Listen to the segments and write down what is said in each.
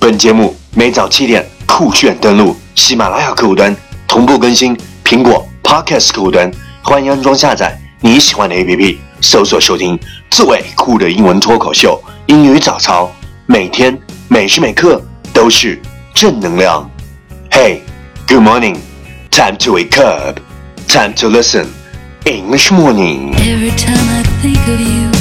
本节目每早七点酷炫登录喜马拉雅客户端，同步更新苹果 Podcast 客户端，欢迎安装下载你喜欢的 APP，搜索收听最酷的英文脱口秀英语早操，每天每时每刻都是正能量。Hey, good morning. Time to wake up. Time to listen. English morning. Every time I think of you,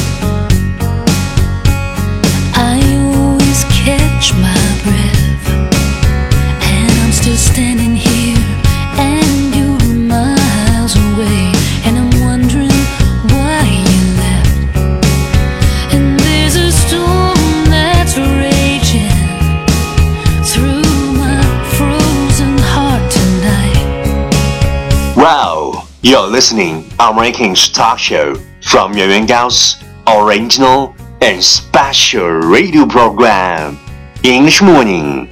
Wow, you're listening American talk show from Yuan Yuan Gao's original and special radio program English Morning。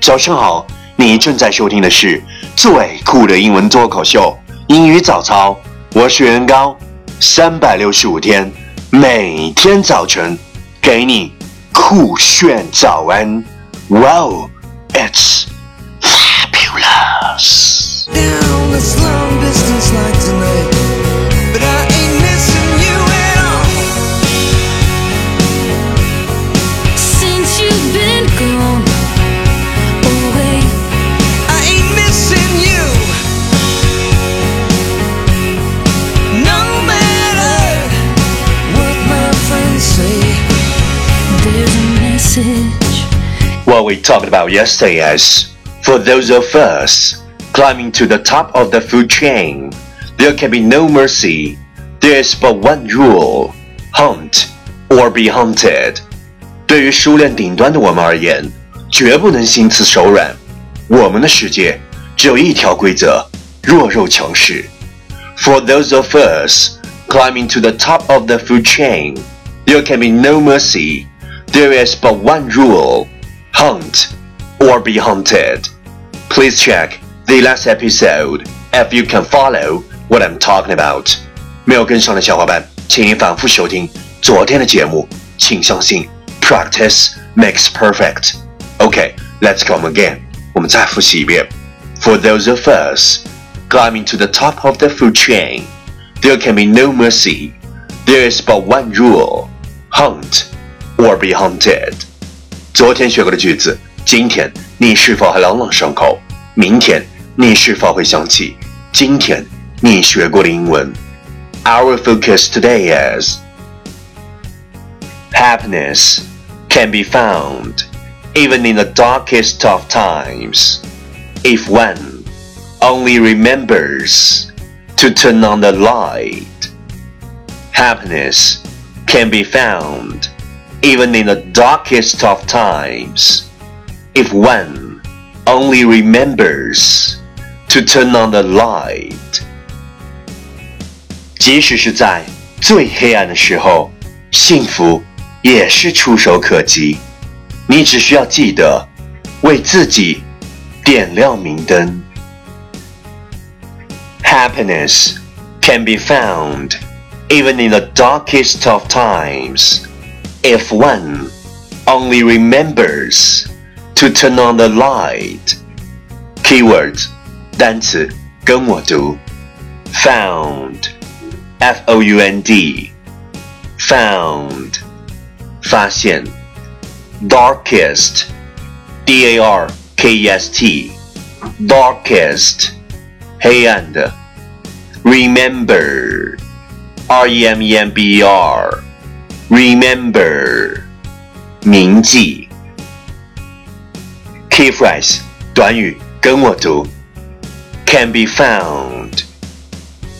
早上好，你正在收听的是最酷的英文脱口秀英语早操，我是袁高，三百六十五天，每天早晨给你酷炫早安。Wow, it's fabulous. down this long distance like tonight. But I ain't missing you at all. Since you've been gone away. I ain't missing you. No matter what my friends say. There's a message what we talked about yesterday is for those of us climbing to the top of the food chain, there can be no mercy. There is but one rule hunt or be hunted. 对于熟练顶端的我们而言，绝不能心慈手软。我们的世界只有一条规则：弱肉强食。For those of us climbing to the top of the food chain, there can be no mercy. There is but one rule hunt or be hunted. Please check the last episode if you can follow what I'm talking about. 没有跟上的小伙伴，请你反复收听昨天的节目。请相信，practice makes perfect. Okay, let's come again. 我们再复习一遍。For those of us climbing to the top of the food chain, there can be no mercy. There is but one rule: hunt or be hunted. 昨天学过的句子，今天你是否还朗朗上口？明天 你是否会想起今天你学过的英文？Our focus today is happiness can be found even in the darkest of times if one only remembers to turn on the light. Happiness can be found even in the darkest of times if one only remembers to turn on the light. 即使是在最黑暗的时候，幸福也是触手可及。你只需要记得为自己点亮明灯。Happiness can be found even in the darkest of times if one only remembers to turn on the light. Keywords 单词跟我读，found f o u n d found 发现，darkest d a r k e s t darkest 黑暗的，remember r e m e m b e r remember 铭记。Key phrase 短语跟我读 ，can be found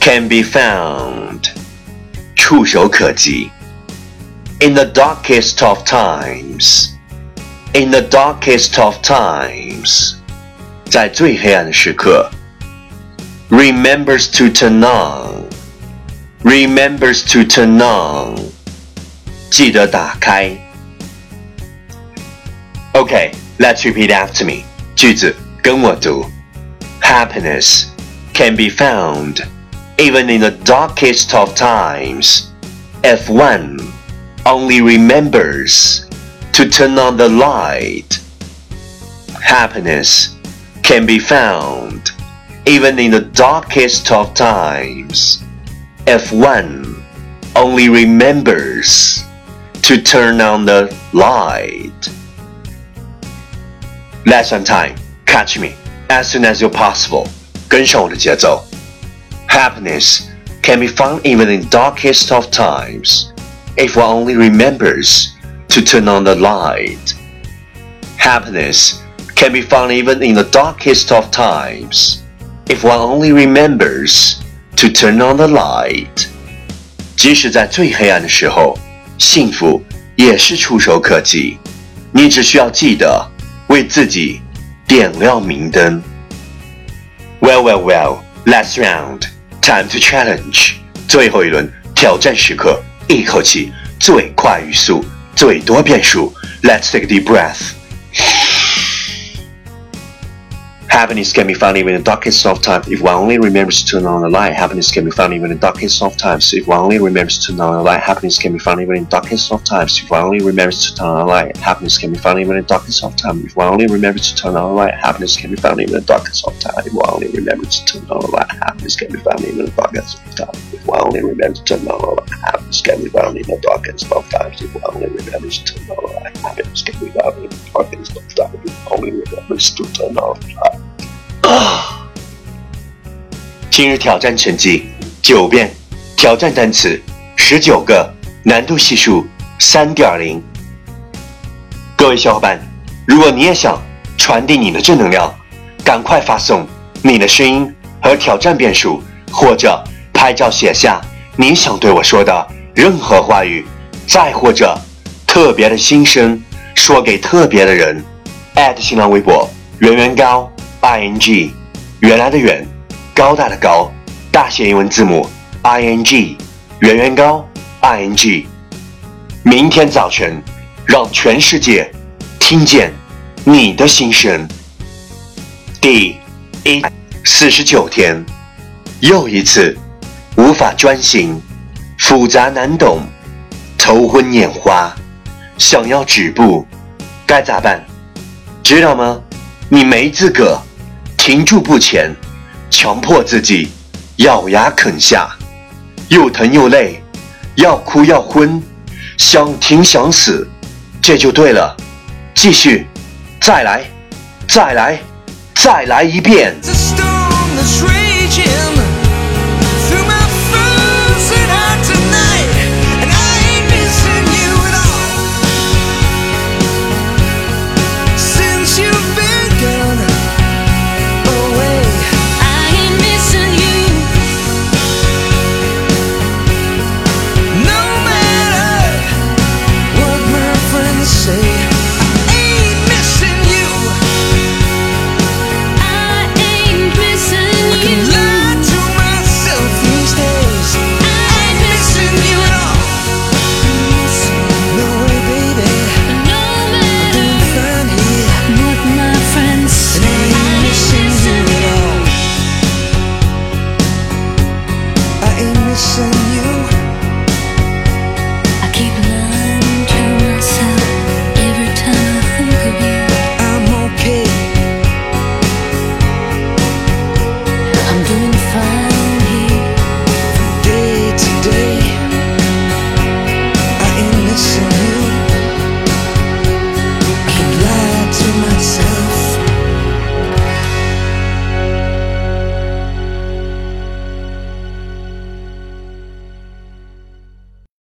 can be found 触手可及。In the darkest of times in the darkest of times 在最黑暗的时刻。Remembers to turn on remembers to turn on 记得打开。Okay, let's repeat after me. 句子跟我读。 Happiness can be found even in the darkest of times if one only remembers to turn on the light. Happiness can be found even in the darkest of times if one only remembers to turn on the light. Lesson time. Catch me as soon as you're possible. 跟上我的节奏。Happiness can be found even in darkest of times if one only remembers to turn on the light. Happiness can be found even in the darkest of times if one only remembers to turn on the light. 即使在最黑暗的时候，幸福也是触手可及。你只需要记得为自己 点亮明灯。Well, well, well. Last round. Time to challenge. 最后一轮挑战时刻，一口气最快语速，最多变数。Let's take a deep breath. Happiness can be found even in the darkest of times if one only remembers to turn on the light. Happiness can be found even in the darkest of times if one only remembers to turn on the light. Happiness can be found even in the darkest of times if one only remembers to turn on the light. Happiness can be found even in the darkest of times if one only remembers to turn on the light. Happiness can be found even in the darkest of times if one only remembers to turn on the light. Happiness can be found even in the darkest of times if one only remembers to turn on the light. Happiness can be found in the darkest of times if one only remembers to turn on the light. Happiness can be found in the darkest of times if one only remembers to turn on the light. 啊！今日挑战成绩九遍，挑战单词十九个，难度系数三点零。各位小伙伴，如果你也想传递你的正能量，赶快发送你的声音和挑战遍数，或者拍照写下你想对我说的任何话语，再或者特别的心声说给特别的人。新浪微博圆圆高。I n g，原来的远，高大的高，大写英文字母 i n g，圆圆高 i n g。明天早晨，让全世界听见你的心声。第一四十九天，又一次无法专心，复杂难懂，头昏眼花，想要止步，该咋办？知道吗？你没资格。停住不前，强迫自己咬牙啃下，又疼又累，要哭要昏，想停想死，这就对了。继续，再来，再来，再来一遍。身